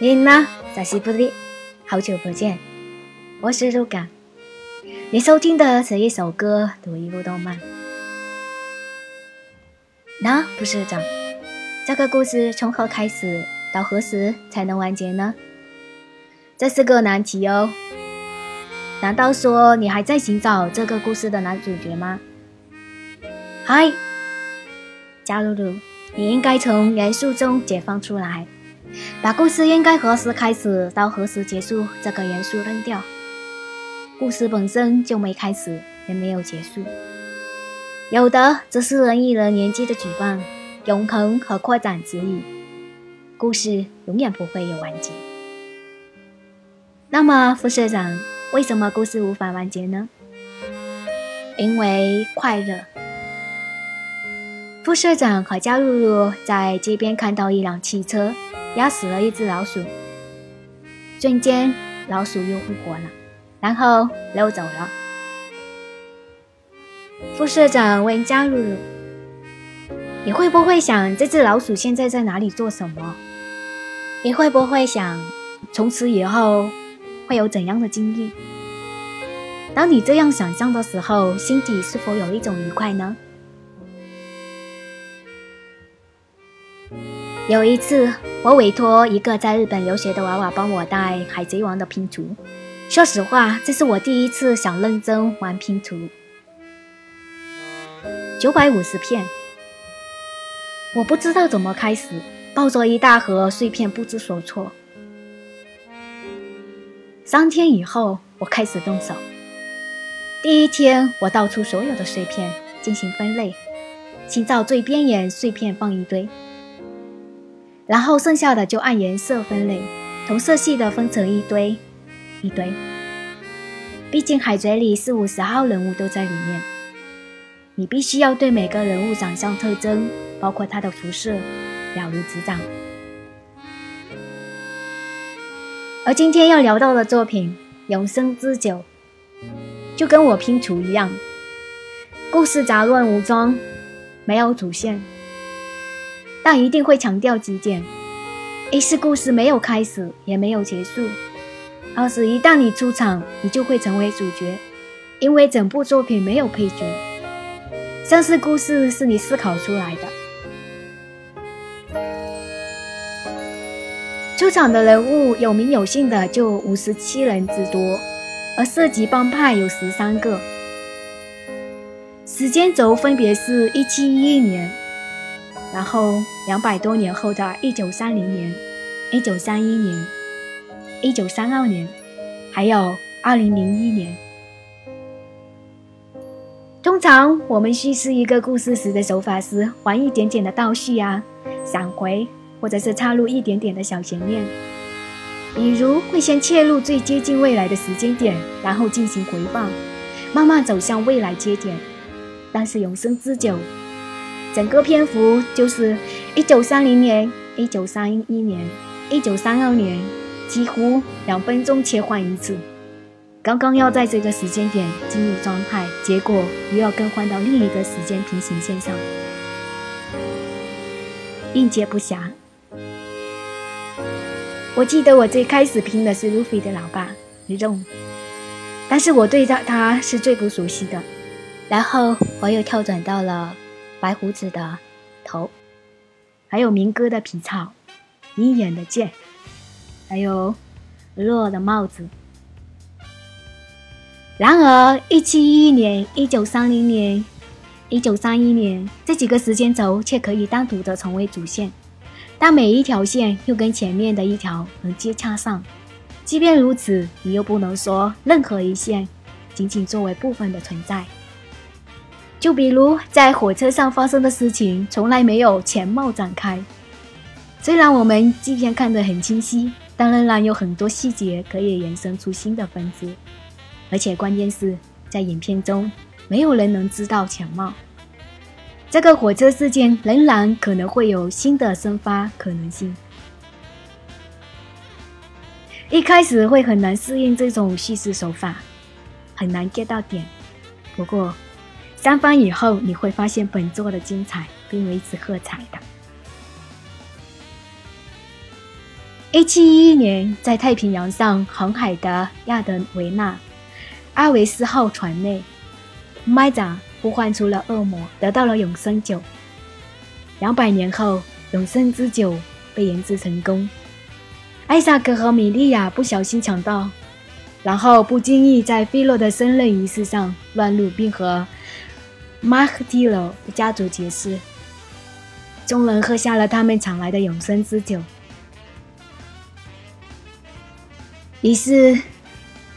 你呢，小西布利？好久不见，我是鹿港。你收听的是一首歌，读一部动漫。那不是长，这个故事从何开始，到何时才能完结呢？这是个难题哦。难道说你还在寻找这个故事的男主角吗？嗨，加露露，你应该从元素中解放出来，把故事应该何时开始到何时结束这个元素扔掉。故事本身就没开始，也没有结束，有的只是人与人年纪的举办、永恒和扩展之意。故事永远不会有完结。那么，副社长。为什么故事无法完结呢？因为快乐。副社长和加露露在街边看到一辆汽车压死了一只老鼠，瞬间老鼠又复活了，然后溜走了。副社长问加露露：“你会不会想这只老鼠现在在哪里做什么？你会不会想从此以后？”会有怎样的经历？当你这样想象的时候，心底是否有一种愉快呢？有一次，我委托一个在日本留学的娃娃帮我带《海贼王》的拼图。说实话，这是我第一次想认真玩拼图。九百五十片，我不知道怎么开始，抱着一大盒碎片不知所措。三天以后，我开始动手。第一天，我倒出所有的碎片进行分类，寻找最边缘碎片放一堆，然后剩下的就按颜色分类，同色系的分成一堆一堆。毕竟海贼里四五十号人物都在里面，你必须要对每个人物长相特征，包括他的服饰，了如指掌。而今天要聊到的作品《永生之酒》，就跟我拼图一样，故事杂乱无章，没有主线，但一定会强调几点：一是故事没有开始，也没有结束；二是一旦你出场，你就会成为主角，因为整部作品没有配角；三是故事是你思考出来的。出场的人物有名有姓的就五十七人之多，而涉及帮派有十三个。时间轴分别是一七一一年，然后两百多年后的一九三零年、一九三一年、一九三二年，还有二零零一年。通常我们叙事一个故事时的手法是还一点点的倒叙啊，闪回。或者是插入一点点的小悬念，比如会先切入最接近未来的时间点，然后进行回放，慢慢走向未来节点。但是永生之久，整个篇幅就是一九三零年、一九三一年、一九三二年，几乎两分钟切换一次。刚刚要在这个时间点进入状态，结果又要更换到另一个时间平行线上，应接不暇。我记得我最开始拼的是路飞的老爸 r o 但是我对他他是最不熟悉的。然后我又跳转到了白胡子的头，还有明哥的皮草，鹰眼的剑，还有洛的帽子。然而，一七一一年、一九三零年、一九三一年这几个时间轴却可以单独的成为主线。但每一条线又跟前面的一条能接洽上，即便如此，你又不能说任何一线仅仅作为部分的存在。就比如在火车上发生的事情，从来没有全貌展开。虽然我们纪片看得很清晰，但仍然有很多细节可以延伸出新的分支。而且关键是在影片中，没有人能知道全貌。这个火车事件仍然可能会有新的生发可能性。一开始会很难适应这种叙事手法，很难 get 到点。不过，三番以后你会发现本作的精彩并为之喝彩的。一七一一年，在太平洋上航海的亚德维纳阿维斯号船内，麦长呼唤出了恶魔，得到了永生酒。两百年后，永生之酒被研制成功。艾萨克和米莉亚不小心抢到，然后不经意在菲洛的生日仪式上乱入，并和马赫蒂罗的家族结识。众人喝下了他们抢来的永生之酒。于是，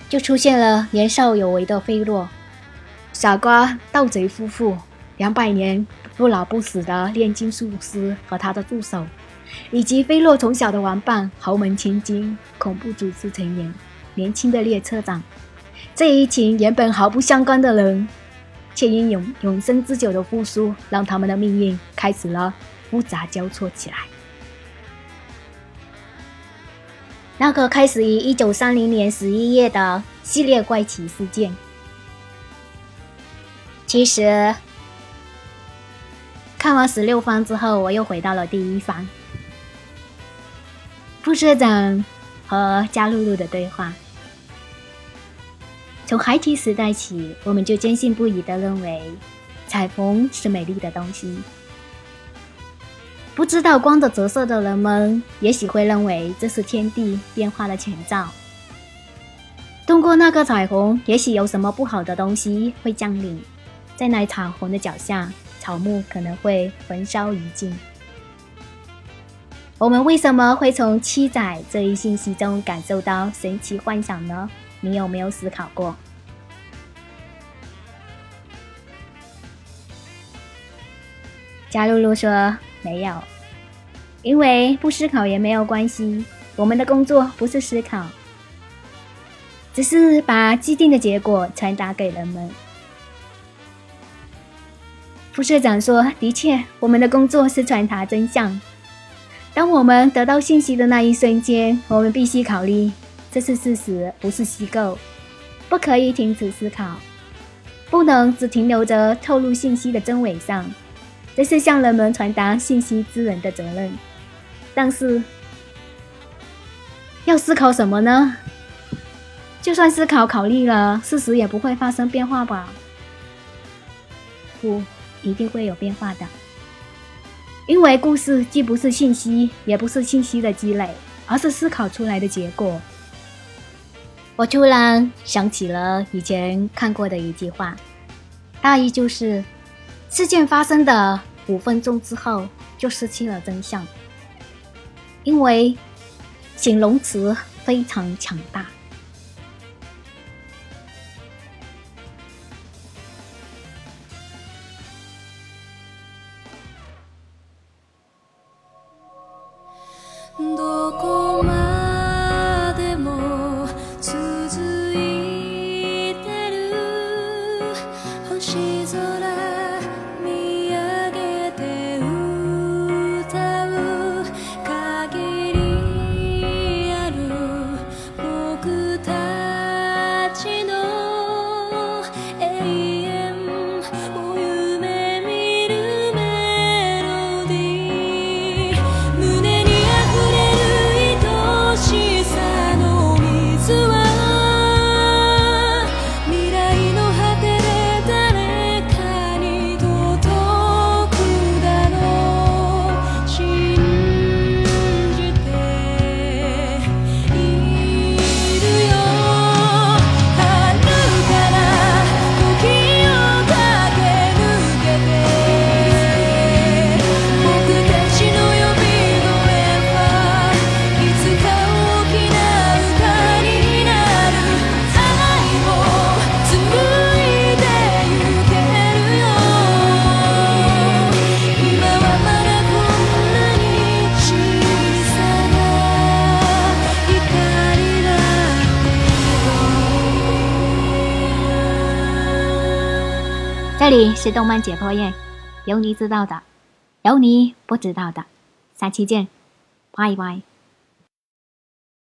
就出现了年少有为的菲洛、傻瓜盗贼夫妇、两百年不老不死的炼金术师和他的助手，以及菲洛从小的玩伴豪门千金、恐怖组织成员、年轻的列车长。这一群原本毫不相关的人，却因永永生之酒的复苏，让他们的命运开始了复杂交错起来。那个开始于一九三零年十一月的系列怪奇事件，其实看完十六方之后，我又回到了第一方。副社长和加露露的对话。从孩提时代起，我们就坚信不疑的认为，彩虹是美丽的东西。不知道光的折射的人们，也许会认为这是天地变化的前兆。通过那个彩虹，也许有什么不好的东西会降临。在那彩虹的脚下，草木可能会焚烧殆尽。我们为什么会从七载这一信息中感受到神奇幻想呢？你有没有思考过？加露露说。没有，因为不思考也没有关系。我们的工作不是思考，只是把既定的结果传达给人们。副社长说：“的确，我们的工作是传达真相。当我们得到信息的那一瞬间，我们必须考虑这是事实，不是虚构。不可以停止思考，不能只停留着透露信息的真伪上。”这是向人们传达信息之人的责任，但是要思考什么呢？就算思考考虑了，事实也不会发生变化吧？不，一定会有变化的，因为故事既不是信息，也不是信息的积累，而是思考出来的结果。我突然想起了以前看过的一句话，大意就是。事件发生的五分钟之后，就失去了真相，因为形容词非常强大。这这里是动漫解剖院，有你知道的，有你不知道的，下期见，拜拜。